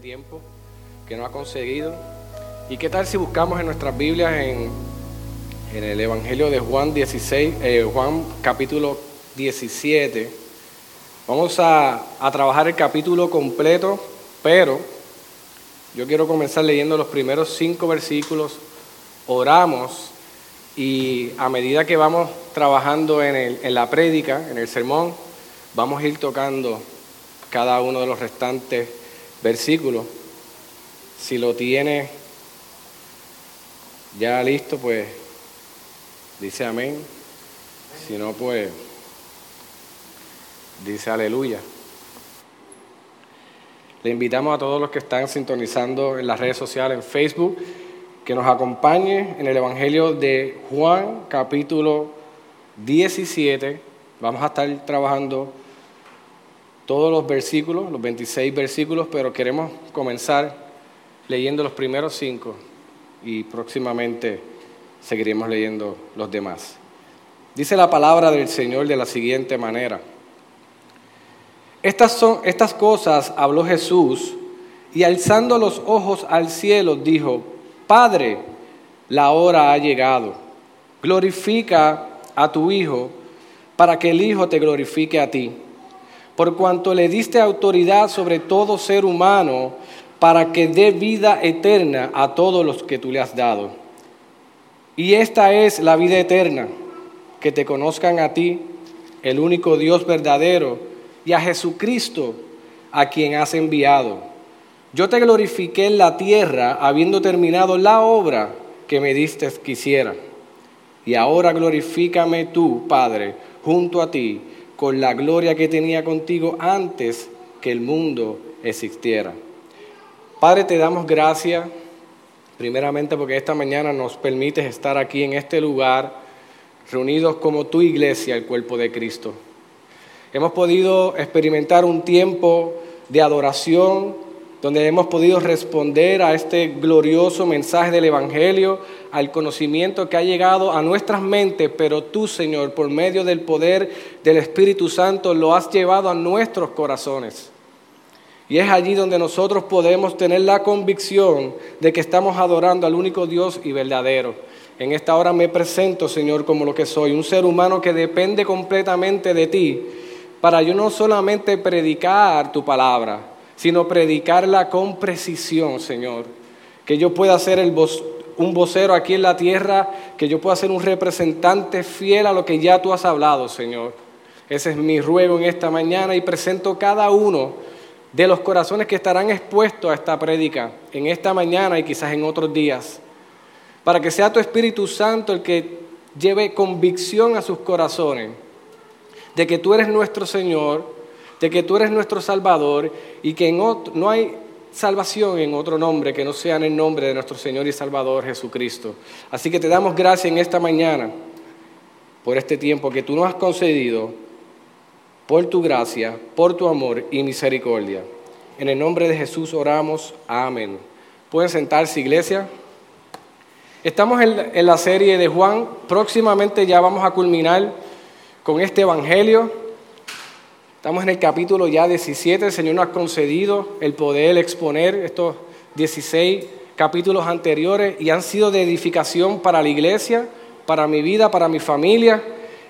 Tiempo que nos ha conseguido. ¿Y qué tal si buscamos en nuestras Biblias en, en el Evangelio de Juan 16, eh, Juan capítulo 17? Vamos a, a trabajar el capítulo completo, pero yo quiero comenzar leyendo los primeros cinco versículos. Oramos y a medida que vamos trabajando en, el- en la prédica, en el sermón, vamos a ir tocando cada uno de los restantes versículos. Si lo tiene ya listo, pues dice amén. Si no, pues dice aleluya. Le invitamos a todos los que están sintonizando en las redes sociales, en Facebook, que nos acompañe en el Evangelio de Juan, capítulo 17. Vamos a estar trabajando todos los versículos, los 26 versículos, pero queremos comenzar leyendo los primeros cinco y próximamente seguiremos leyendo los demás. Dice la palabra del Señor de la siguiente manera. Estas, son, estas cosas habló Jesús y alzando los ojos al cielo dijo, Padre, la hora ha llegado. Glorifica a tu Hijo para que el Hijo te glorifique a ti. Por cuanto le diste autoridad sobre todo ser humano para que dé vida eterna a todos los que tú le has dado. Y esta es la vida eterna, que te conozcan a ti, el único Dios verdadero, y a Jesucristo, a quien has enviado. Yo te glorifiqué en la tierra, habiendo terminado la obra que me diste que hiciera. Y ahora glorifícame tú, Padre, junto a ti, con la gloria que tenía contigo antes que el mundo existiera. Padre, te damos gracias, primeramente porque esta mañana nos permites estar aquí en este lugar, reunidos como tu iglesia, el cuerpo de Cristo. Hemos podido experimentar un tiempo de adoración donde hemos podido responder a este glorioso mensaje del Evangelio, al conocimiento que ha llegado a nuestras mentes, pero tú, Señor, por medio del poder del Espíritu Santo, lo has llevado a nuestros corazones. Y es allí donde nosotros podemos tener la convicción de que estamos adorando al único Dios y verdadero. En esta hora me presento, Señor, como lo que soy, un ser humano que depende completamente de ti, para yo no solamente predicar tu palabra, sino predicarla con precisión, Señor. Que yo pueda ser el un vocero aquí en la tierra, que yo pueda ser un representante fiel a lo que ya tú has hablado, Señor. Ese es mi ruego en esta mañana y presento cada uno de los corazones que estarán expuestos a esta prédica en esta mañana y quizás en otros días, para que sea tu Espíritu Santo el que lleve convicción a sus corazones de que tú eres nuestro Señor, de que tú eres nuestro Salvador y que en ot- no hay salvación en otro nombre que no sea en el nombre de nuestro Señor y Salvador Jesucristo. Así que te damos gracias en esta mañana por este tiempo que tú nos has concedido, por tu gracia, por tu amor y misericordia. En el nombre de Jesús oramos. Amén. Pueden sentarse, iglesia. Estamos en la serie de Juan. Próximamente ya vamos a culminar con este Evangelio. Estamos en el capítulo ya 17. El Señor nos ha concedido el poder exponer estos 16 capítulos anteriores y han sido de edificación para la iglesia, para mi vida, para mi familia.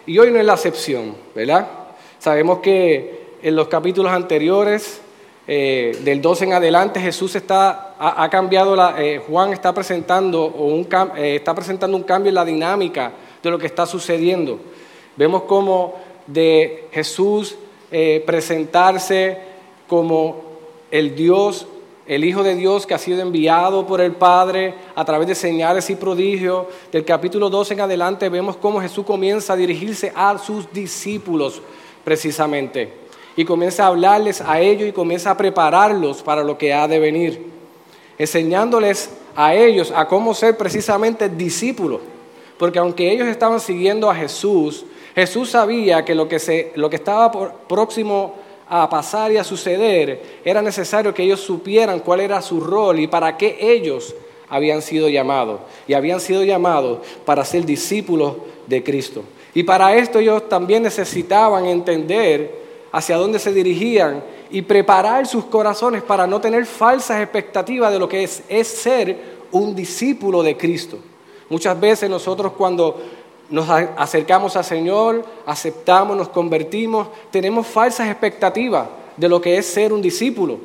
Y hoy no es la excepción, ¿verdad? Sabemos que en los capítulos anteriores, eh, del 12 en adelante, Jesús está, ha, cambiado, eh, Juan está presentando, un, eh, está presentando un cambio en la dinámica de lo que está sucediendo. Vemos cómo de Jesús eh, presentarse como el Dios, el Hijo de Dios que ha sido enviado por el Padre a través de señales y prodigios. Del capítulo 12 en adelante vemos cómo Jesús comienza a dirigirse a sus discípulos precisamente. y comienza a hablarles a ellos y comienza a prepararlos para lo que ha de venir, enseñándoles a ellos a cómo ser precisamente discípulos, porque aunque ellos estaban siguiendo a Jesús, Jesús sabía que lo que, se, lo que estaba próximo a pasar y a suceder, era necesario que ellos supieran cuál era su rol y para qué ellos habían sido llamados. Y habían sido llamados para ser discípulos de Cristo. Y para esto ellos también necesitaban entender hacia dónde se dirigían y preparar sus corazones para no tener falsas expectativas de lo que es, es ser un discípulo de Cristo. Muchas veces nosotros cuando nos acercamos al Señor, aceptamos, nos convertimos, tenemos falsas expectativas de lo que es ser un discípulo.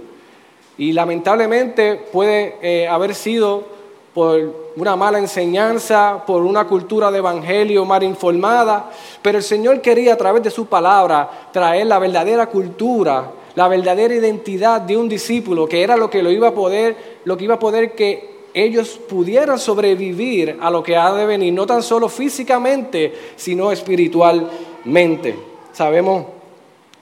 Y lamentablemente puede eh, haber sido por una mala enseñanza, por una cultura de evangelio mal informada, pero el Señor quería a través de su palabra traer la verdadera cultura, la verdadera identidad de un discípulo, que era lo que lo iba a poder, lo que iba a poder que ellos pudieran sobrevivir a lo que ha de venir, no tan solo físicamente, sino espiritualmente. Sabemos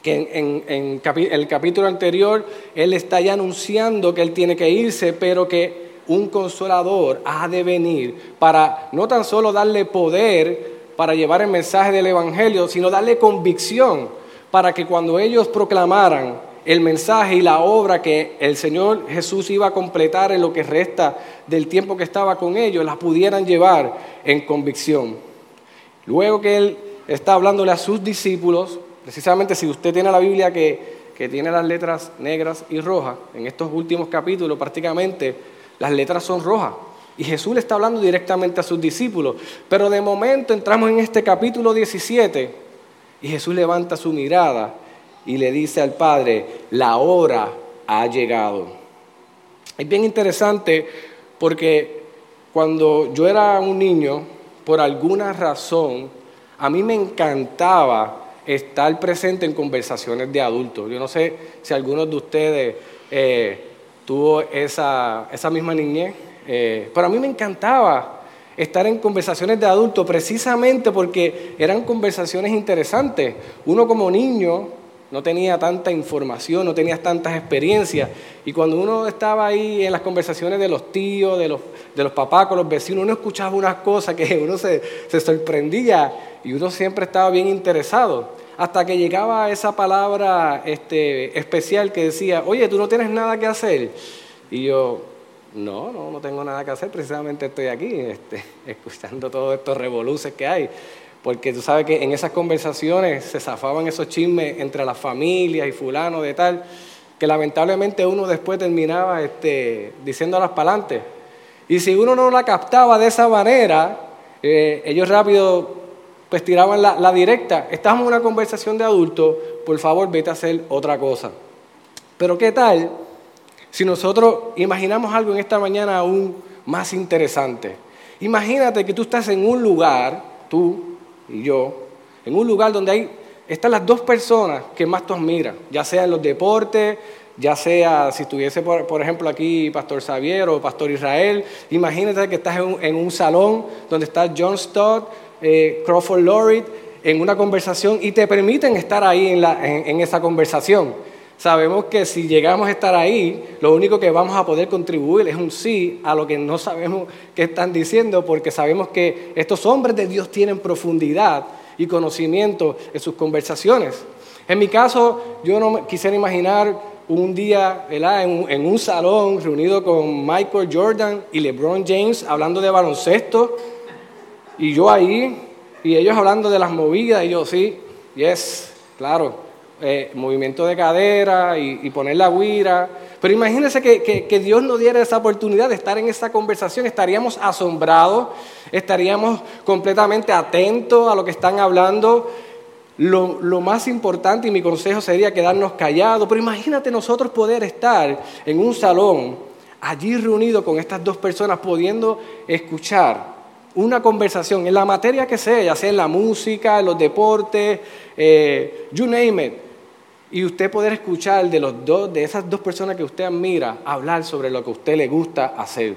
que en, el capítulo anterior Él está ya anunciando que Él tiene que irse, pero que un consolador ha de venir para no tan solo darle poder para llevar el mensaje del Evangelio, sino darle convicción para que cuando ellos proclamaran el mensaje y la obra que el Señor Jesús iba a completar en lo que resta del tiempo que estaba con ellos, la pudieran llevar en convicción. Luego que Él está hablándole a sus discípulos, precisamente si usted tiene la Biblia que, que tiene las letras negras y rojas, en estos últimos capítulos prácticamente las letras son rojas. Y Jesús le está hablando directamente a sus discípulos. Pero de momento entramos en este capítulo 17 y Jesús levanta su mirada y le dice al Padre, la hora ha llegado. Es bien interesante porque cuando yo era un niño, por alguna razón, a mí me encantaba estar presente en conversaciones de adultos. Yo no sé si algunos de ustedes eh, tuvo esa, esa, misma niñez, eh, pero a mí me encantaba estar en conversaciones de adultos precisamente porque eran conversaciones interesantes. Uno como niño no tenía tanta información, no tenía tantas experiencias. Y cuando uno estaba ahí en las conversaciones de los tíos, de los, de los papás con los vecinos, uno escuchaba unas cosas que uno se, sorprendía y uno siempre estaba bien interesado. Hasta que llegaba esa palabra este, especial que decía, oye, tú no tienes nada que hacer. Y yo, no, no, no tengo nada que hacer, precisamente estoy aquí, este, escuchando todos estos revoluces que hay porque tú sabes que en esas conversaciones se zafaban esos chismes entre las familias y fulano de tal, que lamentablemente uno después terminaba este, diciéndolas para adelante. Y si uno no la captaba de esa manera, eh, ellos rápido pues tiraban la, la directa. Estamos en una conversación de adultos, por favor vete a hacer otra cosa. Pero ¿qué tal si nosotros imaginamos algo en esta mañana aún más interesante? Imagínate que tú estás en un lugar, tú, y yo, en un lugar donde hay, están las dos personas que más tú admiras, ya sea en los deportes, ya sea si estuviese, por, ejemplo, aquí Pastor Xavier o Pastor Israel, imagínate que estás en un, salón donde está John Stott, eh, Crawford Lloyd, en una conversación y te permiten estar ahí en, en esa conversación. Sabemos que si llegamos a estar ahí, lo único que vamos a poder contribuir es un sí a lo que no sabemos qué están diciendo, porque sabemos que estos hombres de Dios tienen profundidad y conocimiento en sus conversaciones. En mi caso, yo no quisiera imaginar un día en, en un salón reunido con Michael Jordan y LeBron James hablando de baloncesto, y yo ahí, y ellos hablando de las movidas, y yo sí, yes, claro, eh, movimiento de cadera y, poner la guira. Pero imagínense que, Dios nos diera esa oportunidad de estar en esa conversación, estaríamos asombrados, estaríamos completamente atentos a lo que están hablando. Lo, lo, más importante y mi consejo sería quedarnos callados, pero imagínate nosotros poder estar en un salón, allí reunido con estas dos personas, pudiendo escuchar una conversación en la materia que sea, ya sea en la música, en los deportes, eh, you name it y usted poder escuchar de, los dos, de esas dos personas que usted admira hablar sobre lo que usted le gusta hacer.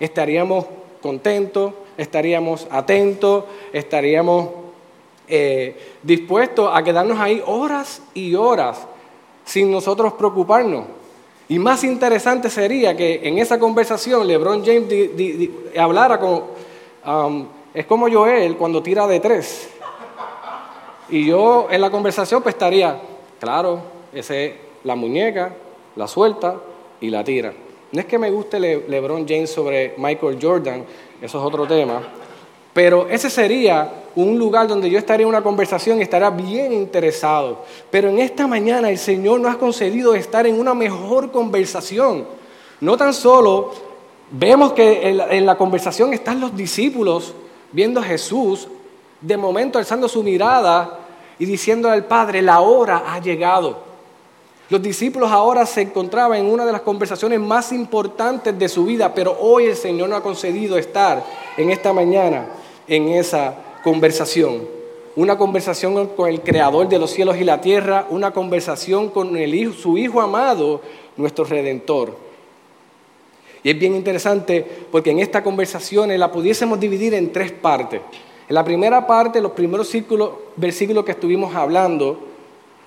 Estaríamos contentos, estaríamos atentos, estaríamos eh, dispuestos a quedarnos ahí horas y horas sin nosotros preocuparnos. Y más interesante sería que en esa conversación LeBron James hablara con... Um, es como Joel cuando tira de tres. Y yo en la conversación pues estaría, claro, ese es la muñeca, la suelta y la tira. No es que me guste LeBron James sobre Michael Jordan, eso es otro tema, pero ese sería un lugar donde yo estaría en una conversación y estaría bien interesado. Pero en esta mañana el Señor nos ha concedido estar en una mejor conversación. No tan solo vemos que en la, conversación están los discípulos viendo a Jesús, de momento alzando su mirada y diciendo al Padre, la hora ha llegado. Los discípulos ahora se encontraban en una de las conversaciones más importantes de su vida, pero hoy el Señor nos ha concedido estar en esta mañana en esa conversación. Una conversación con el Creador de los cielos y la tierra, una conversación con su Hijo amado, nuestro Redentor. Y es bien interesante porque en esta conversación la pudiésemos dividir en tres partes. En la primera parte, los primeros versículos que estuvimos hablando,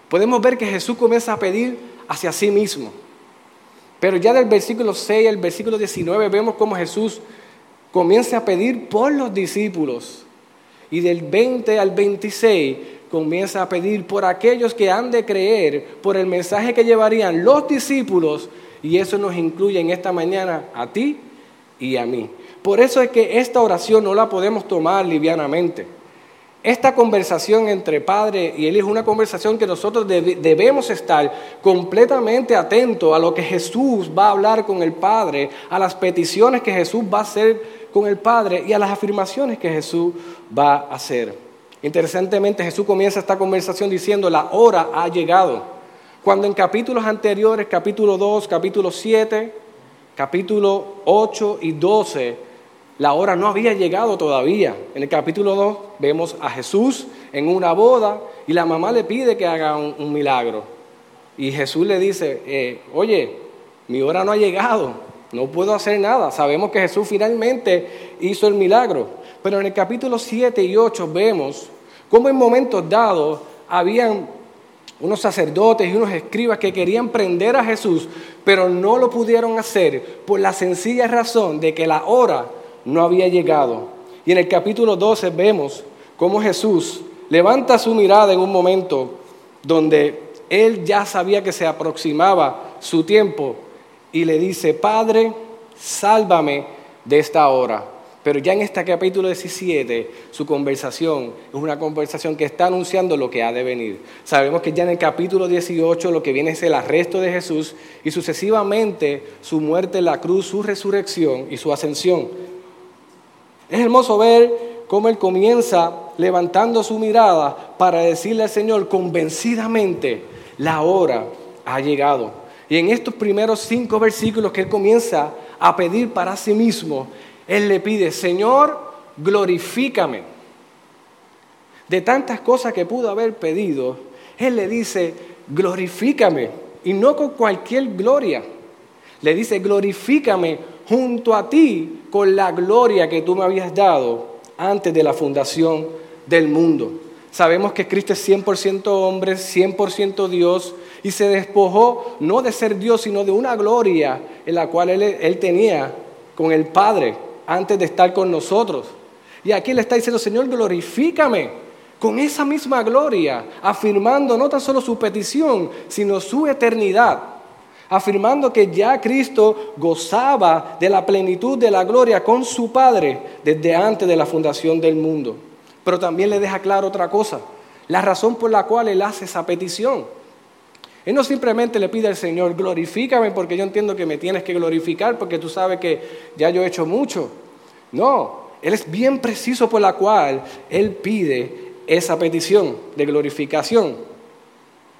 podemos ver que Jesús comienza a pedir hacia sí mismo. Pero ya del versículo 6 al versículo 19 vemos cómo Jesús comienza a pedir por los discípulos. Y del 20 al 26 comienza a pedir por aquellos que han de creer, por el mensaje que llevarían los discípulos. Y eso nos incluye en esta mañana a ti y a mí. Por eso es que esta oración no la podemos tomar livianamente. Esta conversación entre Padre y Él es una conversación que nosotros debemos estar completamente atentos a lo que Jesús va a hablar con el Padre, a las peticiones que Jesús va a hacer con el Padre y a las afirmaciones que Jesús va a hacer. Interesantemente, Jesús comienza esta conversación diciendo, la hora ha llegado. Cuando en capítulos anteriores, capítulo 2, capítulo 7, capítulo 8 y 12, la hora no había llegado todavía. En el capítulo 2 vemos a Jesús en una boda y la mamá le pide que haga un, milagro. Y Jesús le dice, eh, oye, mi hora no ha llegado, no puedo hacer nada. Sabemos que Jesús finalmente hizo el milagro. Pero en el capítulo 7 y 8 vemos cómo en momentos dados habían unos sacerdotes y unos escribas que querían prender a Jesús, pero no lo pudieron hacer por la sencilla razón de que la hora no había llegado. Y en el capítulo 12 vemos cómo Jesús levanta su mirada en un momento donde él ya sabía que se aproximaba su tiempo y le dice, Padre, sálvame de esta hora. Pero ya en este capítulo 17, su conversación es una conversación que está anunciando lo que ha de venir. Sabemos que ya en el capítulo 18 lo que viene es el arresto de Jesús y sucesivamente su muerte en la cruz, su resurrección y su ascensión. Es hermoso ver cómo él comienza levantando su mirada para decirle al Señor convencidamente, la hora ha llegado. Y en estos primeros cinco versículos que él comienza a pedir para sí mismo, él le pide, Señor, glorifícame. De tantas cosas que pudo haber pedido, él le dice, glorifícame. Y no con cualquier gloria. Le dice, glorifícame junto a ti con la gloria que tú me habías dado antes de la fundación del mundo. Sabemos que Cristo es 100% hombre, 100% Dios, y se despojó no de ser Dios, sino de una gloria en la cual él, tenía con el Padre antes de estar con nosotros. Y aquí le está diciendo, Señor, glorifícame con esa misma gloria, afirmando no tan solo su petición, sino su eternidad afirmando que ya Cristo gozaba de la plenitud de la gloria con su Padre desde antes de la fundación del mundo. Pero también le deja claro otra cosa, la razón por la cual él hace esa petición. Él no simplemente le pide al Señor, glorifícame porque yo entiendo que me tienes que glorificar porque tú sabes que ya yo he hecho mucho. No, Él es bien preciso por la cual Él pide esa petición de glorificación.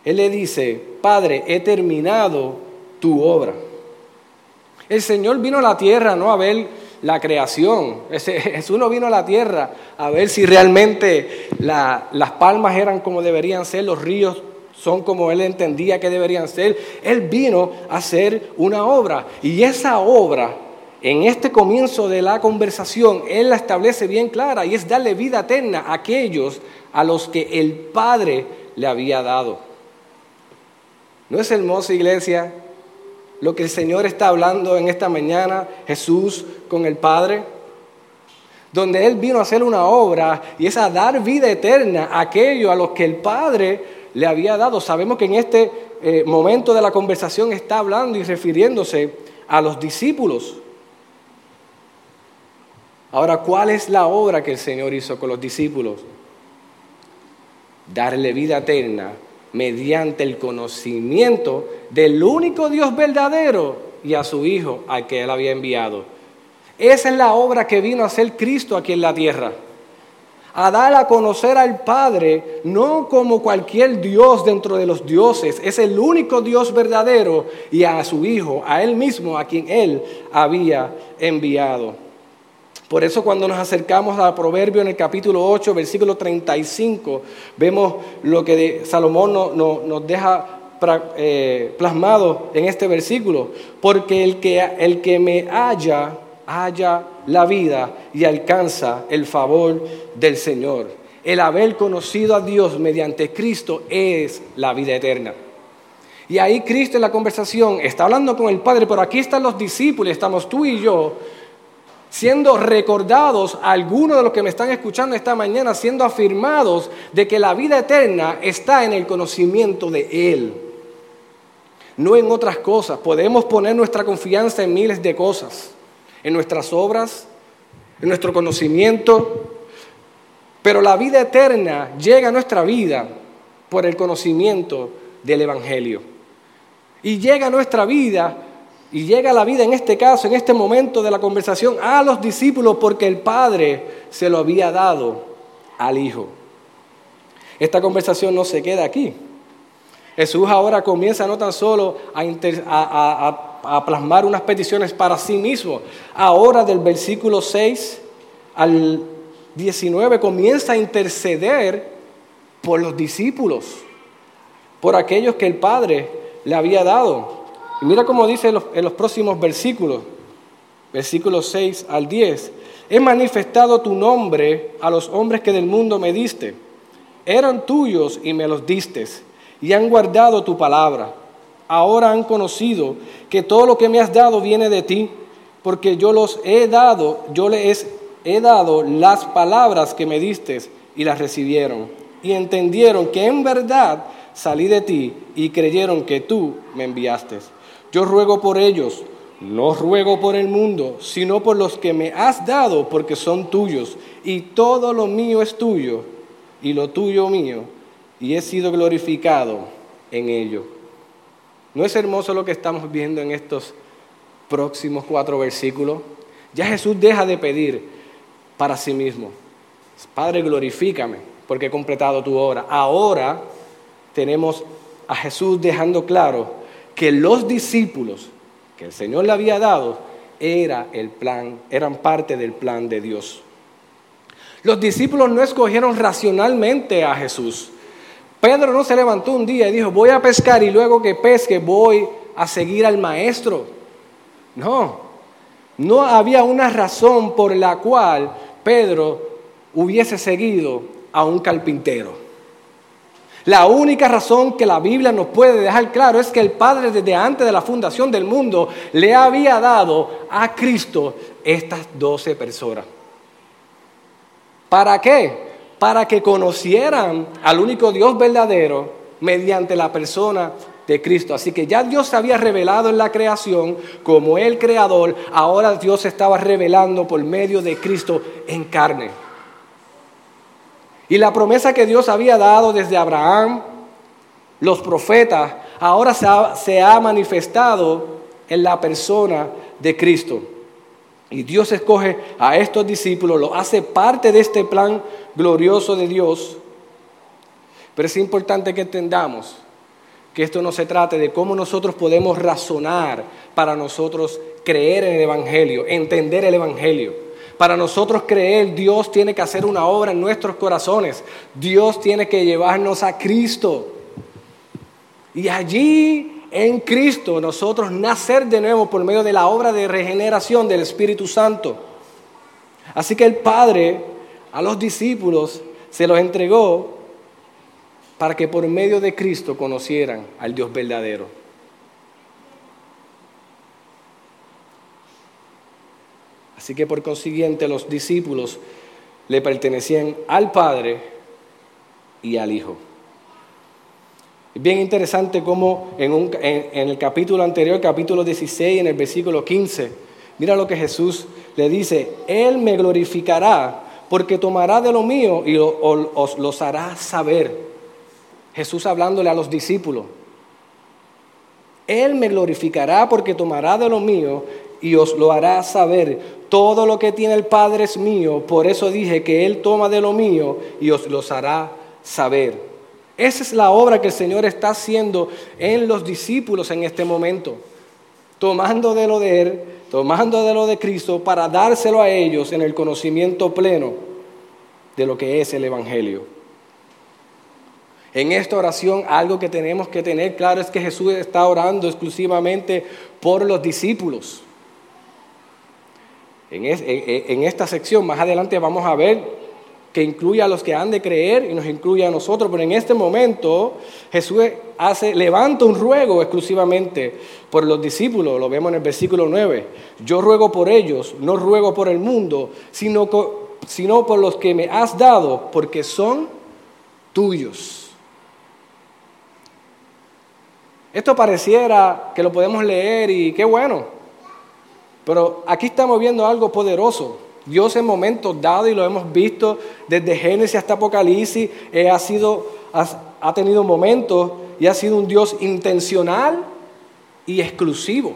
Él le dice, Padre, he terminado tu obra. El Señor vino a la tierra no a ver la creación. Jesús no vino a la tierra a ver si realmente las palmas eran como deberían ser, los ríos son como él entendía que deberían ser. Él vino a hacer una obra y esa obra, en este comienzo de la conversación, él la establece bien clara y es darle vida eterna a aquellos a los que el Padre le había dado. ¿No es hermosa iglesia lo que el Señor está hablando en esta mañana, Jesús con el Padre? Donde Él vino a hacer una obra y es a dar vida eterna a aquello a los que el Padre le había dado. Sabemos que en este eh, momento de la conversación está hablando y refiriéndose a los discípulos. Ahora, ¿cuál es la obra que el Señor hizo con los discípulos? Darle vida eterna mediante el conocimiento del único Dios verdadero y a su Hijo al que Él había enviado. Esa es la obra que vino a hacer Cristo aquí en la tierra. A dar a conocer al Padre, no como cualquier Dios dentro de los dioses, es el único Dios verdadero y a su Hijo, a Él mismo, a quien Él había enviado. Por eso cuando nos acercamos al Proverbio en el capítulo 8, versículo 35, vemos lo que Salomón nos deja eh, plasmado en este versículo. Porque el que, el que me halla, halla la vida y alcanza el favor del Señor. El haber conocido a Dios mediante Cristo es la vida eterna. Y ahí Cristo en la conversación está hablando con el Padre, pero aquí están los discípulos, estamos tú y yo siendo recordados, algunos de los que me están escuchando esta mañana, siendo afirmados de que la vida eterna está en el conocimiento de Él, no en otras cosas. Podemos poner nuestra confianza en miles de cosas, en nuestras obras, en nuestro conocimiento, pero la vida eterna llega a nuestra vida por el conocimiento del Evangelio. Y llega a nuestra vida y llega la vida en este caso, en este momento de la conversación, a los discípulos porque el Padre se lo había dado al Hijo. Esta conversación no se queda aquí. Jesús ahora comienza no tan solo a, plasmar unas peticiones para sí mismo, ahora del versículo 6 al 19 comienza a interceder por los discípulos, por aquellos que el Padre le había dado. Y mira cómo dice en los, próximos versículos, versículos 6 al 10. He manifestado tu nombre a los hombres que del mundo me diste. Eran tuyos y me los diste, y han guardado tu palabra. Ahora han conocido que todo lo que me has dado viene de ti, porque yo los he dado, yo les he dado las palabras que me diste y las recibieron. Y entendieron que en verdad salí de ti y creyeron que tú me enviaste. Yo ruego por ellos, no ruego por el mundo, sino por los que me has dado, porque son tuyos, y todo lo mío es tuyo, y lo tuyo mío, y he sido glorificado en ello. ¿No es hermoso lo que estamos viendo en estos próximos cuatro versículos? Ya Jesús deja de pedir para sí mismo. Padre, glorifícame porque he completado tu obra. Ahora tenemos a Jesús dejando claro que los discípulos que el Señor le había dado era el plan, eran parte del plan de Dios. Los discípulos no escogieron racionalmente a Jesús. Pedro no se levantó un día y dijo, voy a pescar y luego que pesque voy a seguir al maestro. No, no había una razón por la cual Pedro hubiese seguido a un carpintero. La única razón que la Biblia nos puede dejar claro es que el Padre desde antes de la fundación del mundo le había dado a Cristo estas doce personas. ¿Para qué? Para que conocieran al único Dios verdadero mediante la persona de Cristo. Así que ya Dios se había revelado en la creación como el creador, ahora Dios se estaba revelando por medio de Cristo en carne. Y la promesa que Dios había dado desde Abraham, los profetas, ahora se ha, manifestado en la persona de Cristo. Y Dios escoge a estos discípulos, lo hace parte de este plan glorioso de Dios. Pero es importante que entendamos que esto no se trate de cómo nosotros podemos razonar para nosotros creer en el Evangelio, entender el Evangelio. Para nosotros creer, Dios tiene que hacer una obra en nuestros corazones. Dios tiene que llevarnos a Cristo. Y allí en Cristo nosotros nacer de nuevo por medio de la obra de regeneración del Espíritu Santo. Así que el Padre a los discípulos se los entregó para que por medio de Cristo conocieran al Dios verdadero. Así que por consiguiente los discípulos le pertenecían al Padre y al Hijo. Es bien interesante cómo en, el capítulo anterior, capítulo 16, en el versículo 15, mira lo que Jesús le dice, Él me glorificará porque tomará de lo mío y os los hará saber. Jesús hablándole a los discípulos. Él me glorificará porque tomará de lo mío y os lo hará saber. Todo lo que tiene el Padre es mío, por eso dije que Él toma de lo mío y os los hará saber. Esa es la obra que el Señor está haciendo en los discípulos en este momento, tomando de lo de Él, tomando de lo de Cristo para dárselo a ellos en el conocimiento pleno de lo que es el Evangelio. En esta oración algo que tenemos que tener claro es que Jesús está orando exclusivamente por los discípulos. En, esta sección más adelante vamos a ver que incluye a los que han de creer y nos incluye a nosotros, pero en este momento Jesús hace, levanta un ruego exclusivamente por los discípulos, lo vemos en el versículo 9. Yo ruego por ellos, no ruego por el mundo, sino, sino por los que me has dado, porque son tuyos. Esto pareciera que lo podemos leer y qué bueno, pero aquí estamos viendo algo poderoso. Dios en momentos dados, y lo hemos visto desde Génesis hasta Apocalipsis, eh, ha, sido, ha tenido momentos y ha sido un Dios intencional y exclusivo.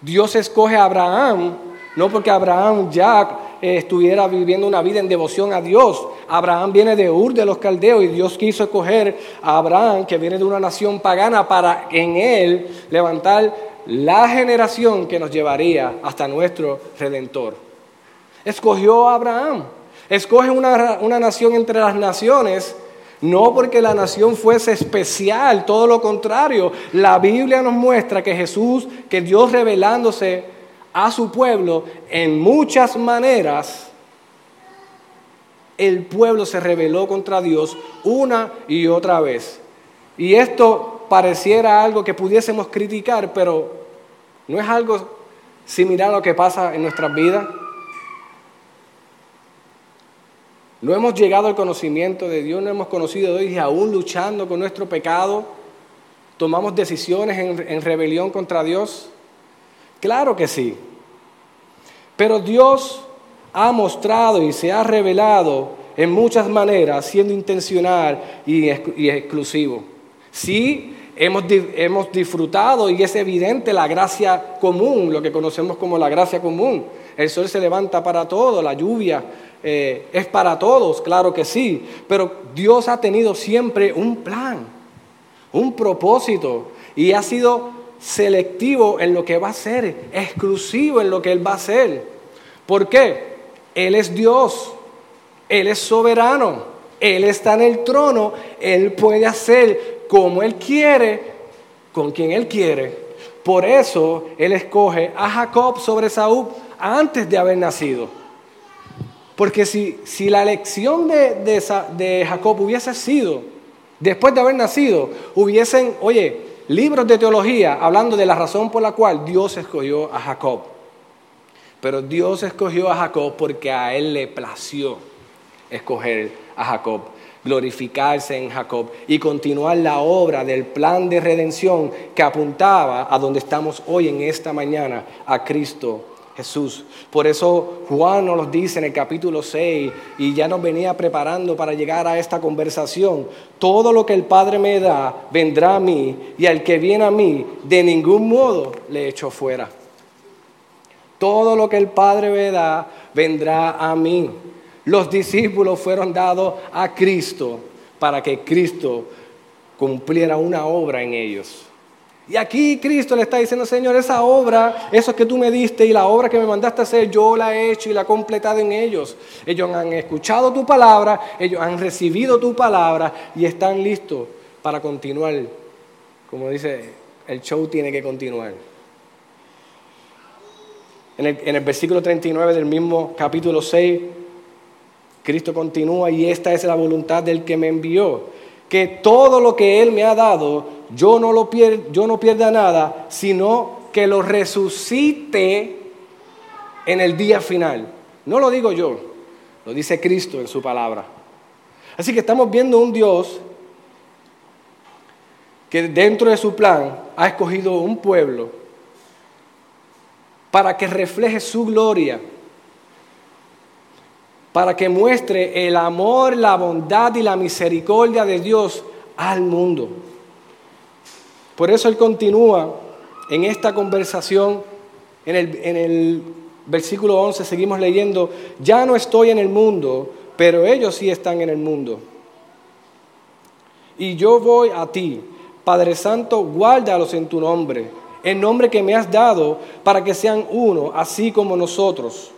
Dios escoge a Abraham, no porque Abraham ya eh, estuviera viviendo una vida en devoción a Dios. Abraham viene de Ur de los Caldeos y Dios quiso escoger a Abraham, que viene de una nación pagana, para en él levantar la generación que nos llevaría hasta nuestro Redentor. Escogió a Abraham. Escoge una, una nación entre las naciones. No porque la nación fuese especial, todo lo contrario. La Biblia nos muestra que Jesús, que Dios revelándose a su pueblo en muchas maneras, el pueblo se rebeló contra Dios una y otra vez. Y esto pareciera algo que pudiésemos criticar, pero no es algo similar a lo que pasa en nuestras vidas. No hemos llegado al conocimiento de Dios, no hemos conocido a Dios y aún luchando con nuestro pecado, tomamos decisiones en, en rebelión contra Dios. Claro que sí. Pero Dios ha mostrado y se ha revelado en muchas maneras, siendo intencional y, exclusivo. Sí, hemos, hemos disfrutado y es evidente la gracia común, lo que conocemos como la gracia común. El sol se levanta para todos, la lluvia eh, es para todos, claro que sí, pero Dios ha tenido siempre un plan, un propósito y ha sido selectivo en lo que va a ser, exclusivo en lo que Él va a hacer. ¿Por qué? Él es Dios, Él es soberano, Él está en el trono, Él puede hacer como Él quiere, con quien Él quiere. Por eso Él escoge a Jacob sobre Saúl antes de haber nacido. Porque si, si la elección de, de, de Jacob hubiese sido después de haber nacido, hubiesen, oye, libros de teología hablando de la razón por la cual Dios escogió a Jacob. Pero Dios escogió a Jacob porque a él le plació escoger a Jacob, glorificarse en Jacob y continuar la obra del plan de redención que apuntaba a donde estamos hoy en esta mañana, a Cristo Jesús. Por eso Juan nos lo dice en el capítulo 6 y ya nos venía preparando para llegar a esta conversación. Todo lo que el Padre me da vendrá a mí y al que viene a mí de ningún modo le echo fuera. Todo lo que el Padre me da vendrá a mí. Los discípulos fueron dados a Cristo para que Cristo cumpliera una obra en ellos. Y aquí Cristo le está diciendo, Señor, esa obra, eso que tú me diste y la obra que me mandaste hacer, yo la he hecho y la he completado en ellos. Ellos han escuchado tu palabra, ellos han recibido tu palabra y están listos para continuar. Como dice, el show tiene que continuar. En el, en el versículo 39 del mismo capítulo 6, Cristo continúa y esta es la voluntad del que me envió que todo lo que Él me ha dado, yo no, lo yo no pierda nada, sino que lo resucite en el día final. No lo digo yo, lo dice Cristo en su palabra. Así que estamos viendo un Dios que dentro de su plan ha escogido un pueblo para que refleje su gloria, para que muestre el amor, la bondad y la misericordia de Dios al mundo. Por eso Él continúa en esta conversación, en el, versículo 11 seguimos leyendo, ya no estoy en el mundo, pero ellos sí están en el mundo. Y yo voy a ti, Padre Santo, guárdalos en tu nombre, el nombre que me has dado, para que sean uno, así como nosotros.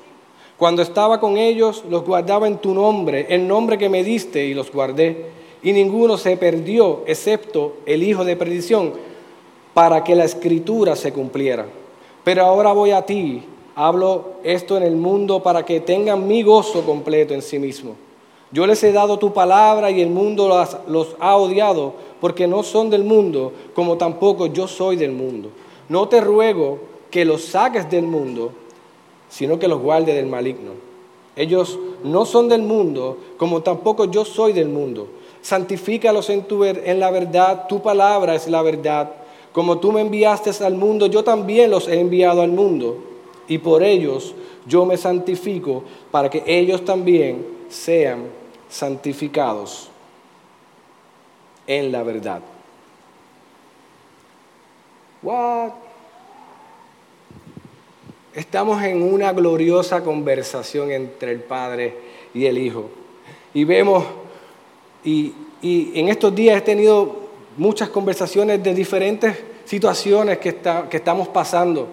Cuando estaba con ellos, los guardaba en tu nombre, el nombre que me diste, y los guardé. Y ninguno se perdió, excepto el hijo de perdición, para que la escritura se cumpliera. Pero ahora voy a ti, hablo esto en el mundo para que tengan mi gozo completo en sí mismo. Yo les he dado tu palabra y el mundo los, ha odiado porque no son del mundo, como tampoco yo soy del mundo. No te ruego que los saques del mundo, sino que los guarde del maligno. Ellos no son del mundo, como tampoco yo soy del mundo. Santifícalos en, tu, en la verdad, tu palabra es la verdad. Como tú me enviaste al mundo, yo también los he enviado al mundo. Y por ellos yo me santifico para que ellos también sean santificados en la verdad. What? Estamos en una gloriosa conversación entre el Padre y el Hijo. Y vemos, y, en estos días he tenido muchas conversaciones de diferentes situaciones que, que estamos pasando.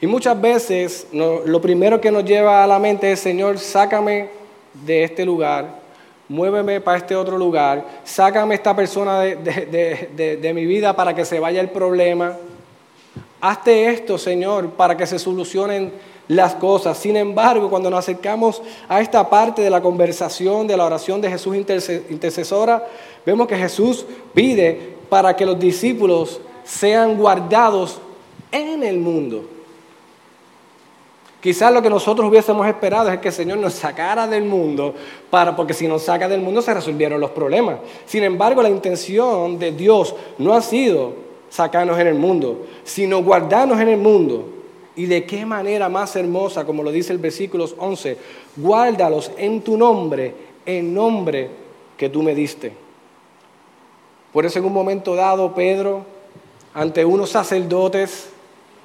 Y muchas veces lo primero que nos lleva a la mente es, Señor, sácame de este lugar, muéveme para este otro lugar, sácame esta persona de, de mi vida para que se vaya el problema. Hazte esto, Señor, para que se solucionen las cosas. Sin embargo, cuando nos acercamos a esta parte de la conversación, de la oración de Jesús intercesora, vemos que Jesús pide para que los discípulos sean guardados en el mundo. Quizás lo que nosotros hubiésemos esperado es que el Señor nos sacara del mundo, para, porque si nos saca del mundo se resolvieron los problemas. Sin embargo, la intención de Dios no ha sido sacarnos en el mundo, sino guardarnos en el mundo y de qué manera más hermosa, como lo dice el versículo 11, guárdalos en tu nombre, en nombre que tú me diste. Por eso en un momento dado Pedro, ante unos sacerdotes,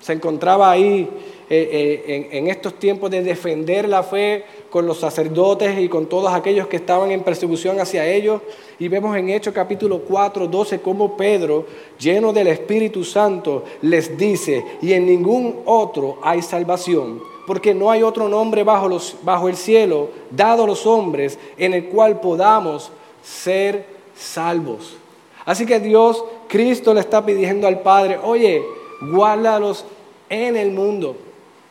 se encontraba ahí eh, eh, en, estos tiempos de defender la fe con los sacerdotes y con todos aquellos que estaban en persecución hacia ellos. Y vemos en Hechos capítulo 4, 12 cómo Pedro, lleno del Espíritu Santo, les dice, y en ningún otro hay salvación, porque no hay otro nombre bajo, los, bajo el cielo dado a los hombres en el cual podamos ser salvos. Así que Dios, Cristo le está pidiendo al Padre, oye, guárdalos en el mundo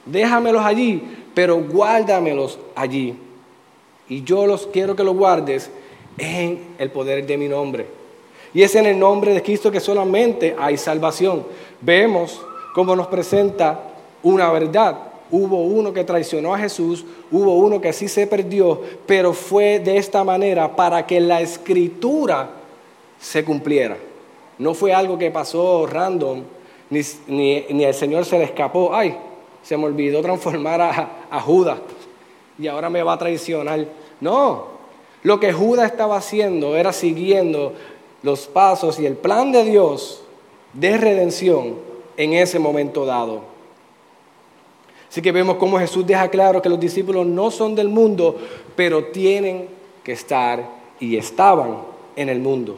déjamelos allí, pero guárdamelos allí. Y yo los quiero que los guardes en el poder de mi nombre. Y es en el nombre de Cristo que solamente hay salvación. Vemos cómo nos presenta una verdad. Hubo uno que traicionó a Jesús, hubo uno que sí se perdió, pero fue de esta manera para que la escritura se cumpliera. No fue algo que pasó random, ni, ni, ni el Señor se le escapó. Ay, se me olvidó transformar a, Judas y ahora me va a traicionar. No, lo que Judas estaba haciendo era siguiendo los pasos y el plan de Dios de redención en ese momento dado. Así que vemos cómo Jesús deja claro que los discípulos no son del mundo, pero tienen que estar y estaban en el mundo.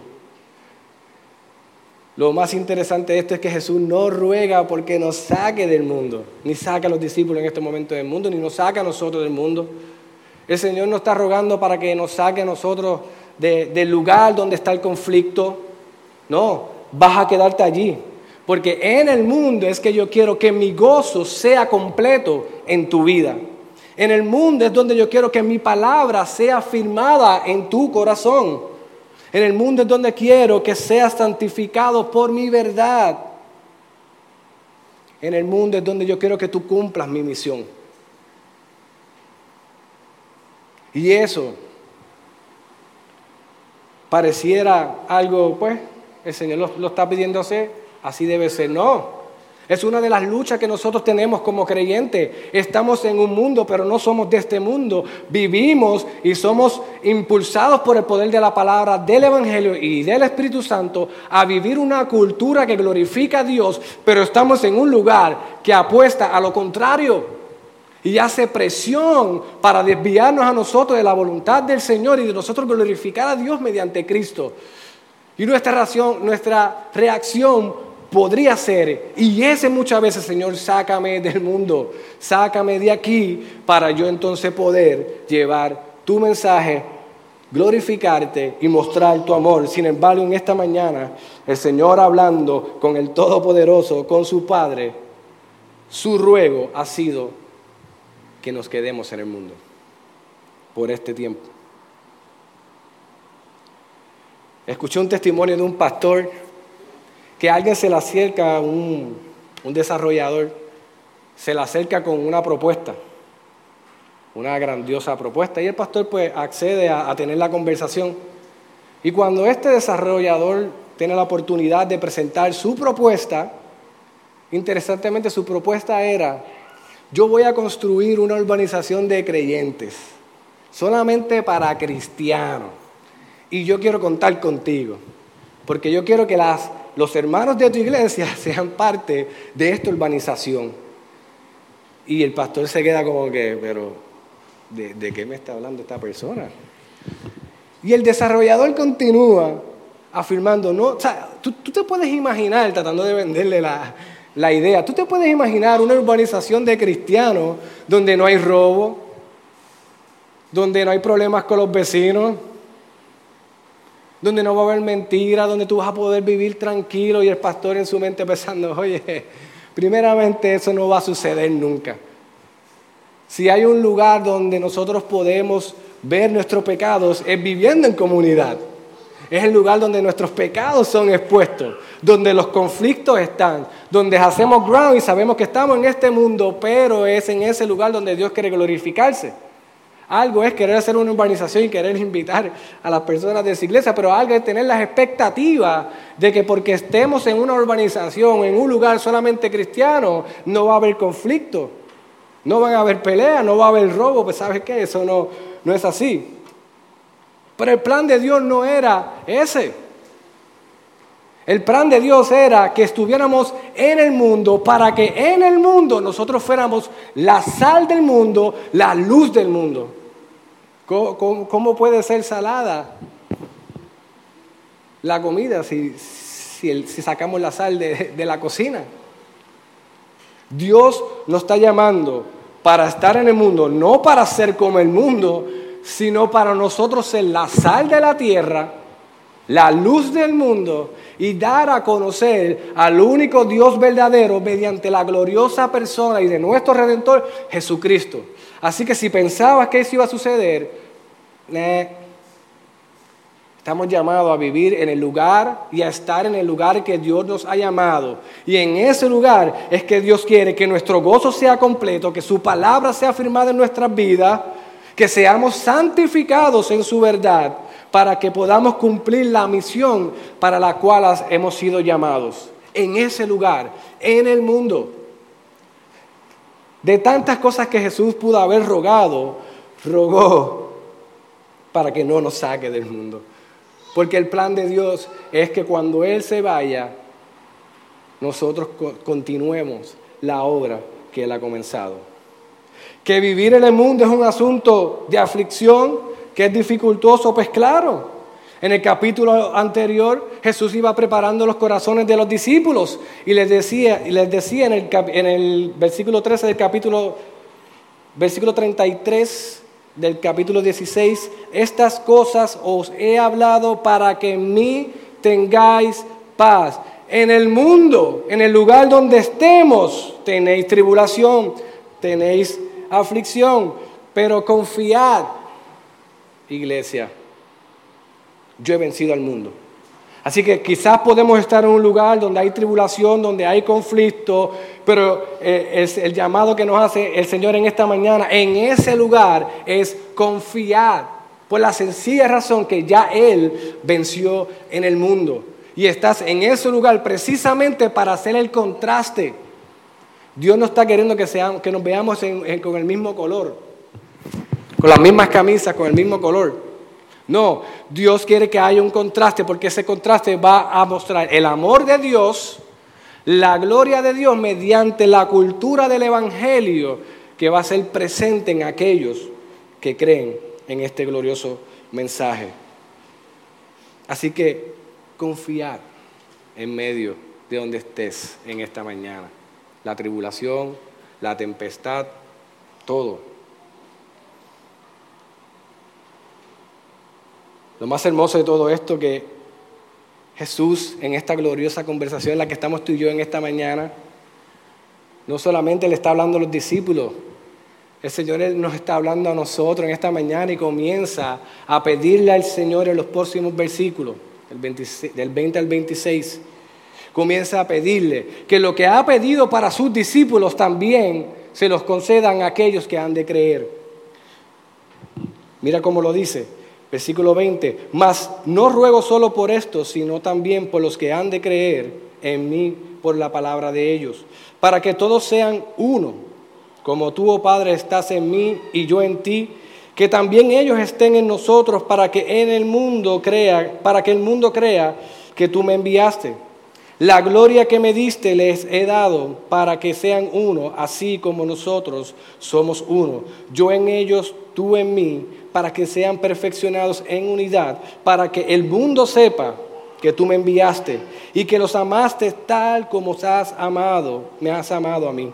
Lo más interesante de esto es que Jesús no ruega porque nos saque del mundo, ni saque a los discípulos en este momento del mundo, ni nos saque a nosotros del mundo. El Señor no está rogando para que nos saque a nosotros del lugar donde está el conflicto. No, vas a quedarte allí. Porque en el mundo es que yo quiero que mi gozo sea completo en tu vida. En el mundo es donde yo quiero que mi palabra sea firmada en tu corazón. En el mundo es donde quiero que seas santificado por mi verdad. En el mundo es donde yo quiero que tú cumplas mi misión. Y eso pareciera algo, pues, el Señor lo, lo está pidiendo hacer, así debe ser. No, es una de las luchas que nosotros tenemos como creyentes. Estamos en un mundo, pero no somos de este mundo. Vivimos y somos impulsados por el poder de la palabra, del Evangelio y del Espíritu Santo a vivir una cultura que glorifica a Dios, pero estamos en un lugar que apuesta a lo contrario y hace presión para desviarnos a nosotros de la voluntad del Señor y de nosotros glorificar a Dios mediante Cristo. Y nuestra reacción, nuestra reacción podría ser, y ese muchas veces, Señor, sácame del mundo, sácame de aquí, para yo entonces poder llevar tu mensaje, glorificarte y mostrar tu amor. Sin embargo, en esta mañana, el Señor hablando con el Todopoderoso, con su Padre, su ruego ha sido que nos quedemos en el mundo por este tiempo. Escuché un testimonio de un pastor que alguien se le acerca, un, un desarrollador, se le acerca con una propuesta, una grandiosa propuesta, y el pastor pues accede a, a tener la conversación. Y cuando este desarrollador tiene la oportunidad de presentar su propuesta, interesantemente su propuesta era, yo voy a construir una urbanización de creyentes, solamente para cristianos, y yo quiero contar contigo, porque yo quiero que las los hermanos de tu iglesia sean parte de esta urbanización. Y el pastor se queda como que, pero ¿de, qué me está hablando esta persona? Y el desarrollador continúa afirmando, no, o sea, tú, te puedes imaginar, tratando de venderle la, la idea, tú te puedes imaginar una urbanización de cristianos donde no hay robo, donde no hay problemas con los vecinos, donde no va a haber mentira, donde tú vas a poder vivir tranquilo y el pastor en su mente pensando, oye, primeramente eso no va a suceder nunca. Si hay un lugar donde nosotros podemos ver nuestros pecados, es viviendo en comunidad. Es el lugar donde nuestros pecados son expuestos, donde los conflictos están, donde hacemos ground y sabemos que estamos en este mundo, pero es en ese lugar donde Dios quiere glorificarse. Algo es querer hacer una urbanización y querer invitar a las personas de esa iglesia, pero algo es tener las expectativas de que porque estemos en una urbanización, en un lugar solamente cristiano, no va a haber conflicto, no van a haber peleas, no va a haber robo, pues sabes qué, eso no, no es así. Pero el plan de Dios no era ese. El plan de Dios era que estuviéramos en el mundo para que en el mundo nosotros fuéramos la sal del mundo, la luz del mundo. ¿Cómo, puede ser salada la comida si, si, sacamos la sal de, de la cocina? Dios nos está llamando para estar en el mundo, no para ser como el mundo, sino para nosotros ser la sal de la tierra, la luz del mundo y dar a conocer al único Dios verdadero mediante la gloriosa persona y de nuestro Redentor Jesucristo. Así que si pensabas que eso iba a suceder, estamos llamados a vivir en el lugar y a estar en el lugar que Dios nos ha llamado. Y en ese lugar es que Dios quiere que nuestro gozo sea completo, que su palabra sea firmada en nuestras vidas, que seamos santificados en su verdad, para que podamos cumplir la misión para la cual hemos sido llamados. En ese lugar, en el mundo. De tantas cosas que Jesús pudo haber rogado, rogó para que no nos saque del mundo. Porque el plan de Dios es que cuando Él se vaya, nosotros continuemos la obra que Él ha comenzado. Que vivir en el mundo es un asunto de aflicción, que es dificultoso, pues claro. En el capítulo anterior Jesús iba preparando los corazones de los discípulos y les decía, y les decía en, el, en el versículo 13 del capítulo, versículo 33 del capítulo 16, estas cosas os he hablado para que en mí tengáis paz. En el mundo, en el lugar donde estemos, tenéis tribulación, tenéis aflicción, pero confiad, iglesia yo he vencido al mundo. Así que quizás podemos estar en un lugar donde hay tribulación, donde hay conflicto, pero eh, el llamado que nos hace el Señor en esta mañana, en ese lugar, es confiar, por la sencilla razón que ya Él venció en el mundo. Y estás en ese lugar precisamente para hacer el contraste. Dios no está queriendo que, seamos, que nos veamos con el mismo color, con las mismas camisas, con el mismo color. No, Dios quiere que haya un contraste porque ese contraste va a mostrar el amor de Dios, la gloria de Dios mediante la cultura del Evangelio que va a ser presente en aquellos que creen en este glorioso mensaje. Así que confiar en medio de donde estés en esta mañana. La tribulación, la tempestad, todo. Lo más hermoso de todo esto que Jesús en esta gloriosa conversación en la que estamos tú y yo en esta mañana, no solamente le está hablando a los discípulos, el Señor nos está hablando a nosotros en esta mañana y comienza a pedirle al Señor en los próximos versículos, del 20 al 26, comienza a pedirle que lo que ha pedido para sus discípulos también se los concedan a aquellos que han de creer. Mira cómo lo dice. Versículo 20, mas no ruego solo por esto, sino también por los que han de creer en mí por la palabra de ellos, para que todos sean uno, como tú, oh Padre, estás en mí y yo en ti, que también ellos estén en nosotros para que en el mundo crea, para que el mundo crea que tú me enviaste. La gloria que me diste les he dado para que sean uno, así como nosotros somos uno. Yo en ellos, tú en mí, para que sean perfeccionados en unidad, para que el mundo sepa que tú me enviaste y que los amaste tal como has amado, me has amado a mí.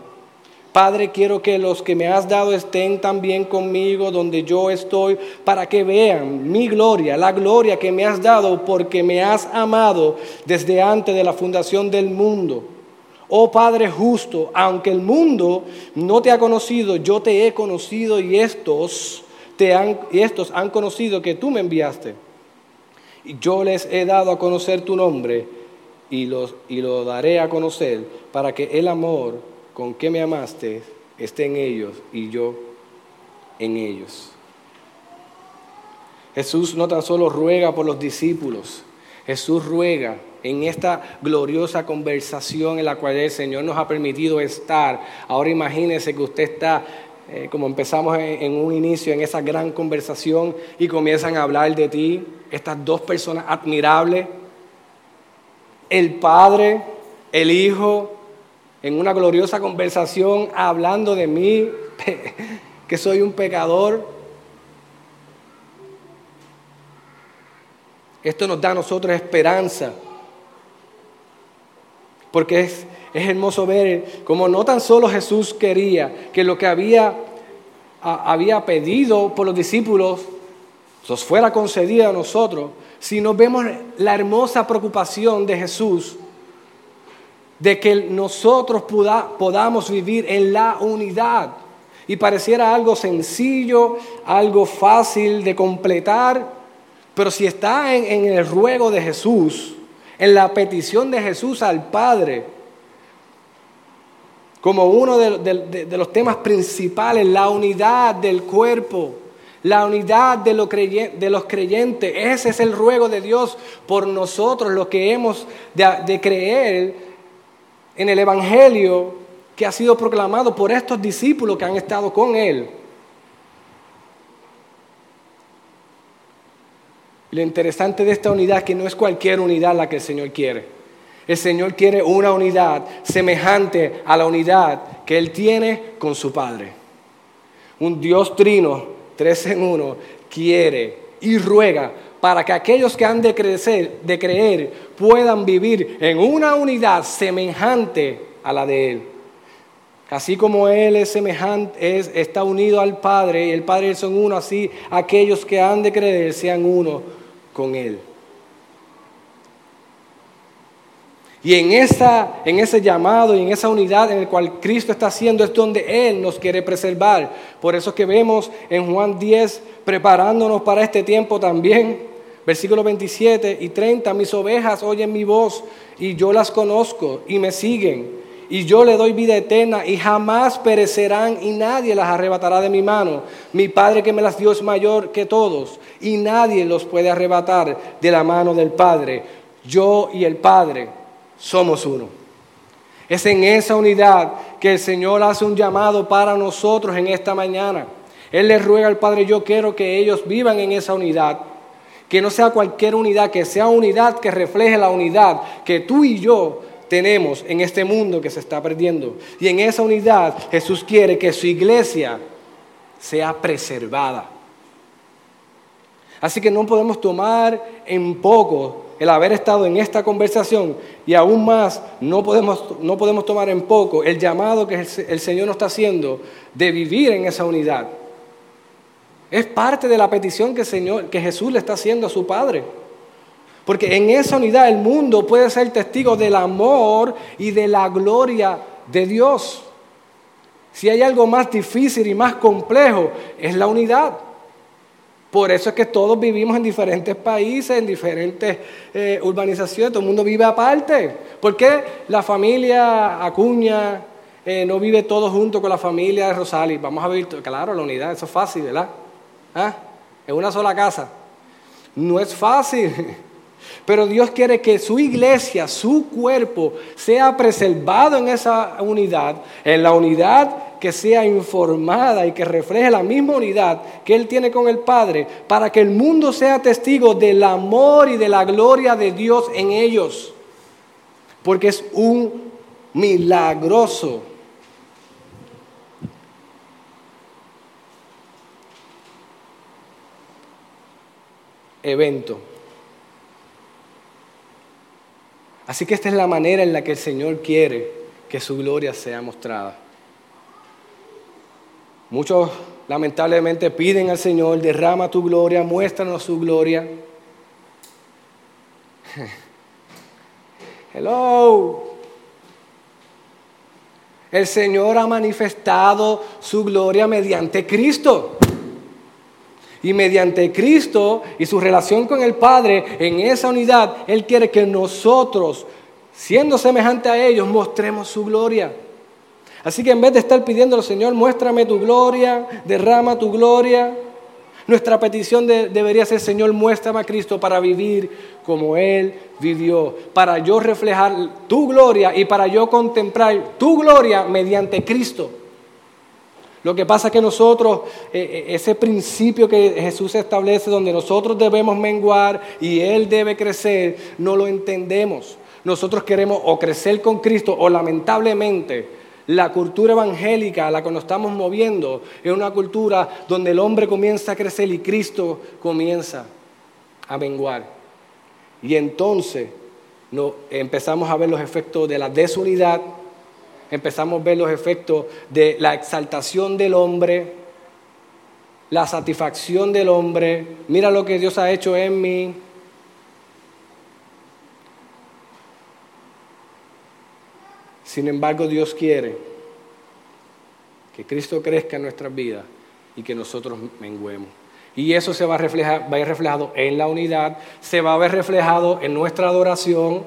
Padre, quiero que los que me has dado estén también conmigo donde yo estoy, para que vean mi gloria, la gloria que me has dado, porque me has amado desde antes de la fundación del mundo. Oh Padre justo, aunque el mundo no te ha conocido, yo te he conocido y estos, te han, y estos han conocido que tú me enviaste. Y yo les he dado a conocer tu nombre y, los, y lo daré a conocer para que el amor con que me amaste esté en ellos y yo en ellos. Jesús no tan solo ruega por los discípulos, Jesús ruega en esta gloriosa conversación en la cual el Señor nos ha permitido estar. Ahora imagínese que usted está, eh, como empezamos en, en un inicio, en esa gran conversación y comienzan a hablar de ti, estas dos personas admirables, el Padre, el Hijo en una gloriosa conversación hablando de mí, que soy un pecador. Esto nos da a nosotros esperanza, porque es, es hermoso ver cómo no tan solo Jesús quería que lo que había, había pedido por los discípulos nos fuera concedido a nosotros, sino vemos la hermosa preocupación de Jesús de que nosotros podamos vivir en la unidad. Y pareciera algo sencillo, algo fácil de completar, pero si está en, el ruego de Jesús, en la petición de Jesús al Padre, como uno de, los temas principales, la unidad del cuerpo, la unidad de, de, los creyentes. Ese es el ruego de Dios por nosotros, lo que hemos de, creer en el Evangelio que ha sido proclamado por estos discípulos que han estado con Él. Lo interesante de esta unidad es que no es cualquier unidad la que el Señor quiere. El Señor quiere una unidad semejante a la unidad que Él tiene con su Padre. Un Dios trino, tres en uno, quiere y ruega para que aquellos que han de crecer, de creer, puedan vivir en una unidad semejante a la de Él. Así como Él es semejante, es, está unido al Padre y el Padre son uno, así aquellos que han de creer sean uno con Él. Y en, esa, en ese llamado y en esa unidad en el cual Cristo está haciendo es donde Él nos quiere preservar. Por eso que vemos en Juan 10, preparándonos para este tiempo también, Versículo 27 y 30, mis ovejas oyen mi voz y yo las conozco y me siguen y yo le doy vida eterna y jamás perecerán y nadie las arrebatará de mi mano. Mi Padre que me las dio es mayor que todos y nadie los puede arrebatar de la mano del Padre. Yo y el Padre somos uno. Es en esa unidad que el Señor hace un llamado para nosotros en esta mañana. Él le ruega al Padre, yo quiero que ellos vivan en esa unidad. Que no sea cualquier unidad, que sea unidad que refleje la unidad que tú y yo tenemos en este mundo que se está perdiendo. Y en esa unidad Jesús quiere que su iglesia sea preservada. Así que no podemos tomar en poco el haber estado en esta conversación y aún más no podemos, no podemos tomar en poco el llamado que el Señor nos está haciendo de vivir en esa unidad. Es parte de la petición que, Señor, que Jesús le está haciendo a su Padre. Porque en esa unidad el mundo puede ser testigo del amor y de la gloria de Dios. Si hay algo más difícil y más complejo, es la unidad. Por eso es que todos vivimos en diferentes países, en diferentes eh, urbanizaciones, todo el mundo vive aparte. ¿Por qué la familia Acuña eh, no vive todos junto con la familia de Rosali? Vamos a vivir, claro, la unidad, eso es fácil, ¿verdad? ¿Ah? En una sola casa. No es fácil. Pero Dios quiere que su iglesia, su cuerpo, sea preservado en esa unidad, en la unidad que sea informada y que refleje la misma unidad que Él tiene con el Padre, para que el mundo sea testigo del amor y de la gloria de Dios en ellos. Porque es un milagroso evento. Así que esta es la manera en la que el Señor quiere que su gloria sea mostrada. Muchos lamentablemente piden al Señor, derrama tu gloria, muéstranos su gloria. Hello. El Señor ha manifestado su gloria mediante Cristo. Y mediante Cristo y su relación con el Padre, en esa unidad, Él quiere que nosotros, siendo semejante a ellos, mostremos su gloria. Así que en vez de estar pidiendo al Señor, muéstrame tu gloria, derrama tu gloria, nuestra petición debería ser, Señor, muéstrame a Cristo para vivir como Él vivió, para yo reflejar tu gloria y para yo contemplar tu gloria mediante Cristo. Lo que pasa es que nosotros, eh, eh, ese principio que Jesús establece, donde nosotros debemos menguar y Él debe crecer, no lo entendemos. Nosotros queremos o crecer con Cristo o lamentablemente la cultura evangélica a la que nos estamos moviendo es una cultura donde el hombre comienza a crecer y Cristo comienza a menguar. Y entonces no, empezamos a ver los efectos de la desunidad, empezamos a ver los efectos de la exaltación del hombre, la satisfacción del hombre. Mira lo que Dios ha hecho en mí. Sin embargo, Dios quiere que Cristo crezca en nuestras vidas y que nosotros menguemos. Y eso se va a, reflejar, va a ir reflejado en la unidad, se va a ver reflejado en nuestra adoración,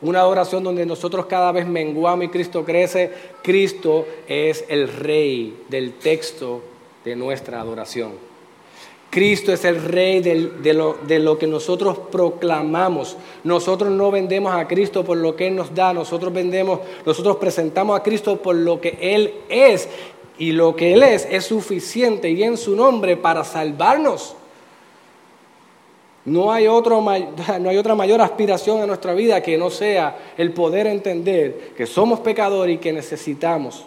una adoración donde nosotros cada vez menguamos y Cristo crece. Cristo es el rey del texto de nuestra adoración. Cristo es el rey de, lo, de, lo, que nosotros proclamamos. Nosotros no vendemos a Cristo por lo que Él nos da, nosotros vendemos, nosotros presentamos a Cristo por lo que Él es. Y lo que Él es es suficiente y en su nombre para salvarnos. No hay, no hay otra mayor aspiración en nuestra vida que no sea el poder entender que somos pecadores y que necesitamos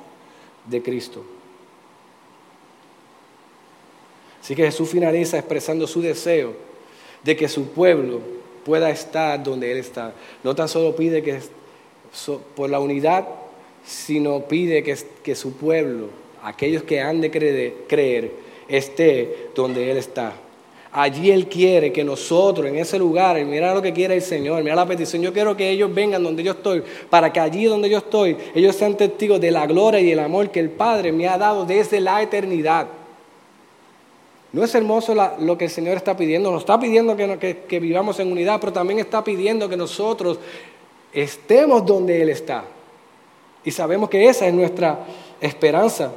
de Cristo. Así que Jesús finaliza expresando su deseo de que su pueblo pueda estar donde Él está. No tan solo pide que por la unidad, sino pide que, que su pueblo, aquellos que han de creer, esté donde Él está. Allí Él quiere que nosotros en ese lugar, mira lo que quiere el Señor, mira la petición, yo quiero que ellos vengan donde yo estoy, para que allí donde yo estoy, ellos sean testigos de la gloria y el amor que el Padre me ha dado desde la eternidad. ¿No es hermoso lo que el Señor está pidiendo? Nos está pidiendo que, que vivamos en unidad, pero también está pidiendo que nosotros estemos donde Él está. Y sabemos que esa es nuestra esperanza.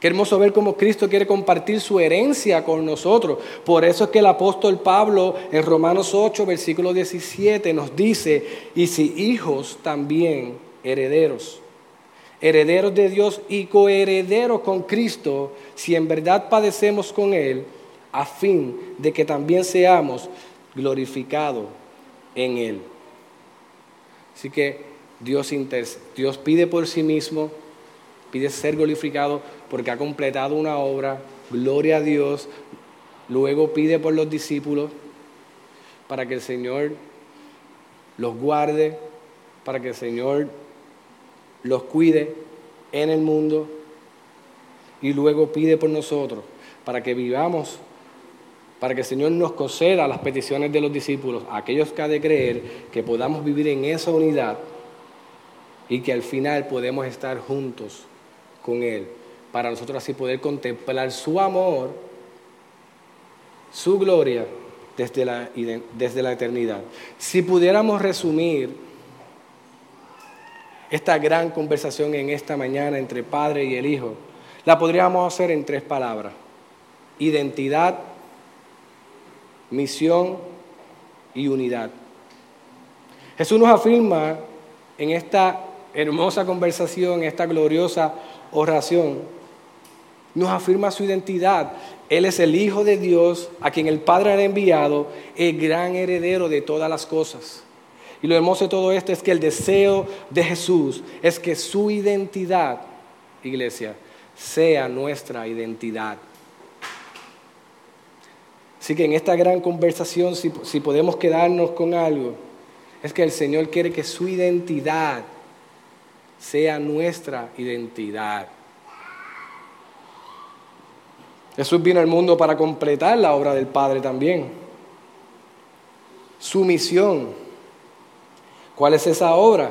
Qué hermoso ver cómo Cristo quiere compartir su herencia con nosotros. Por eso es que el apóstol Pablo en Romanos 8, versículo 17 nos dice, y si hijos también herederos, herederos de Dios y coherederos con Cristo, si en verdad padecemos con Él, a fin de que también seamos glorificados en Él. Así que Dios, Dios pide por sí mismo, pide ser glorificado porque ha completado una obra, gloria a Dios, luego pide por los discípulos para que el Señor los guarde, para que el Señor los cuide en el mundo y luego pide por nosotros para que vivamos, para que el Señor nos conceda las peticiones de los discípulos, aquellos que ha de creer, que podamos vivir en esa unidad y que al final podemos estar juntos con Él para nosotros así poder contemplar su amor, su gloria desde la, desde la eternidad. Si pudiéramos resumir esta gran conversación en esta mañana entre Padre y el Hijo, la podríamos hacer en tres palabras. Identidad, misión y unidad. Jesús nos afirma en esta hermosa conversación, en esta gloriosa oración, nos afirma su identidad. Él es el Hijo de Dios, a quien el Padre ha enviado, el gran heredero de todas las cosas. Y lo hermoso de todo esto es que el deseo de Jesús es que su identidad, iglesia, sea nuestra identidad. Así que en esta gran conversación, si, si podemos quedarnos con algo, es que el Señor quiere que su identidad sea nuestra identidad. Jesús vino al mundo para completar la obra del Padre también. Su misión. ¿Cuál es esa obra?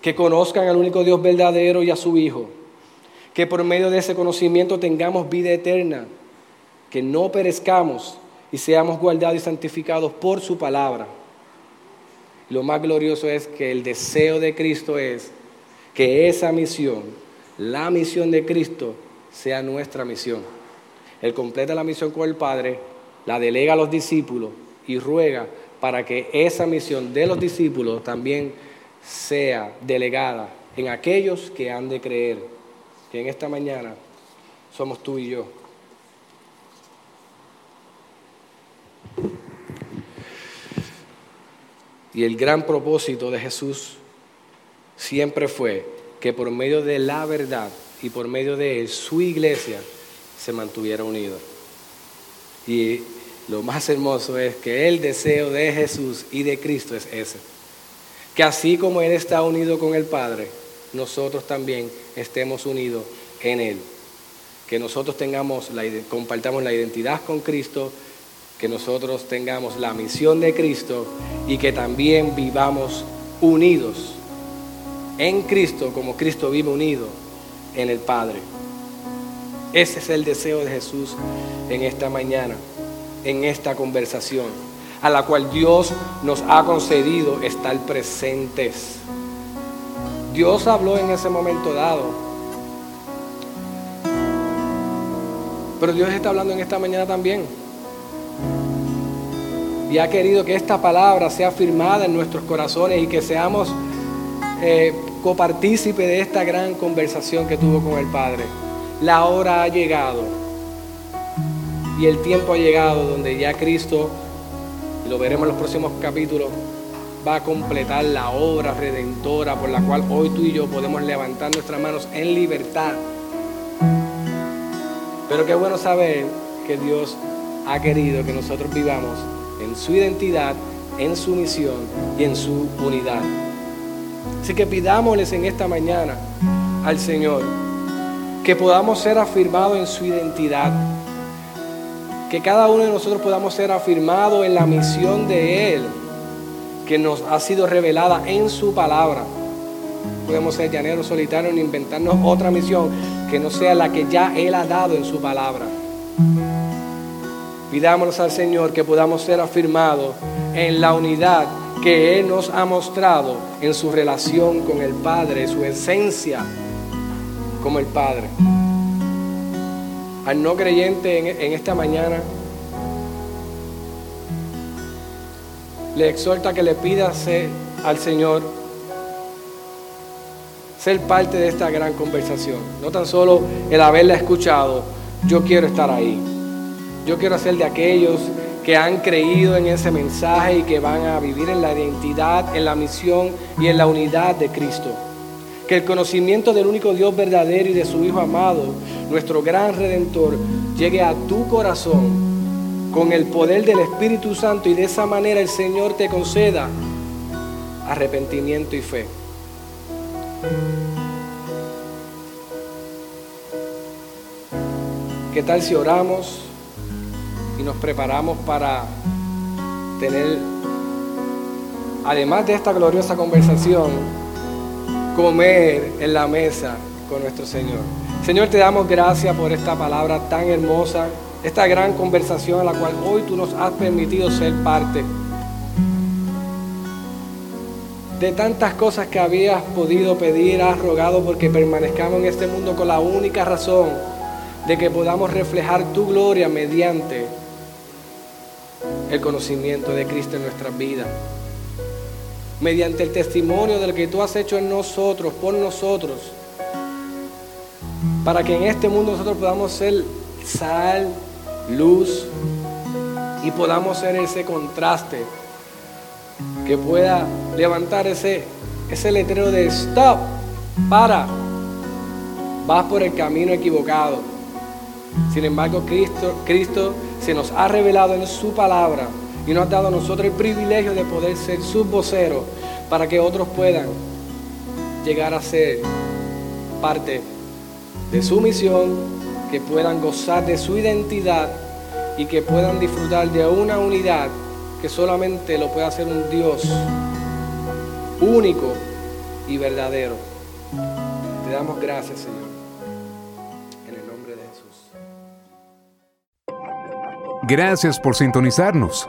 Que conozcan al único Dios verdadero y a su Hijo. Que por medio de ese conocimiento tengamos vida eterna. Que no perezcamos y seamos guardados y santificados por su palabra. Lo más glorioso es que el deseo de Cristo es que esa misión, la misión de Cristo, sea nuestra misión. Él completa la misión con el Padre, la delega a los discípulos y ruega para que esa misión de los discípulos también sea delegada en aquellos que han de creer, que en esta mañana somos tú y yo. Y el gran propósito de Jesús siempre fue que por medio de la verdad y por medio de él, su iglesia, se mantuviera unido. Y lo más hermoso es que el deseo de Jesús y de Cristo es ese. Que así como Él está unido con el Padre, nosotros también estemos unidos en Él. Que nosotros tengamos la, compartamos la identidad con Cristo, que nosotros tengamos la misión de Cristo y que también vivamos unidos en Cristo como Cristo vive unido en el Padre. Ese es el deseo de Jesús en esta mañana, en esta conversación, a la cual Dios nos ha concedido estar presentes. Dios habló en ese momento dado. Pero Dios está hablando en esta mañana también. Y ha querido que esta palabra sea firmada en nuestros corazones y que seamos eh, copartícipes de esta gran conversación que tuvo con el Padre la hora ha llegado y el tiempo ha llegado donde ya Cristo, lo veremos en los próximos capítulos, va a completar la obra redentora por la cual hoy tú y yo podemos levantar nuestras manos en libertad. Pero qué bueno saber que Dios ha querido que nosotros vivamos en su identidad, en su misión y en su unidad. Así que pidámosles en esta mañana al Señor que podamos ser afirmados en su identidad, que cada uno de nosotros podamos ser afirmados en la misión de Él, que nos ha sido revelada en su palabra. Podemos ser llaneros solitarios e inventarnos otra misión que no sea la que ya Él ha dado en su palabra. Pidámonos al Señor que podamos ser afirmados en la unidad que Él nos ha mostrado en su relación con el Padre, su esencia como el Padre. Al no creyente en, esta mañana, le exhorta que le pida al Señor ser parte de esta gran conversación. No tan solo el haberla escuchado, yo quiero estar ahí. Yo quiero ser de aquellos que han creído en ese mensaje y que van a vivir en la identidad, en la misión y en la unidad de Cristo. Que el conocimiento del único Dios verdadero y de su Hijo amado, nuestro gran redentor, llegue a tu corazón con el poder del Espíritu Santo y de esa manera el Señor te conceda arrepentimiento y fe. ¿Qué tal si oramos y nos preparamos para tener, además de esta gloriosa conversación, comer en la mesa con nuestro Señor? Señor, te damos gracias por esta palabra tan hermosa, esta gran conversación a la cual hoy tú nos has permitido ser parte. De tantas cosas que habías podido pedir, has rogado porque permanezcamos en este mundo con la única razón de que podamos reflejar tu gloria mediante el conocimiento de Cristo en nuestras vidas. Mediante el testimonio del que tú has hecho en nosotros, por nosotros, para que en este mundo nosotros podamos ser sal, luz y podamos ser ese contraste que pueda levantar ese, ese letrero de stop, para, vas por el camino equivocado. Sin embargo, Cristo, Cristo se nos ha revelado en su palabra y nos ha dado a nosotros el privilegio de poder ser sus voceros para que otros puedan llegar a ser parte de su misión, que puedan gozar de su identidad y que puedan disfrutar de una unidad que solamente lo puede hacer un Dios único y verdadero. Te damos gracias, Señor. Gracias por sintonizarnos.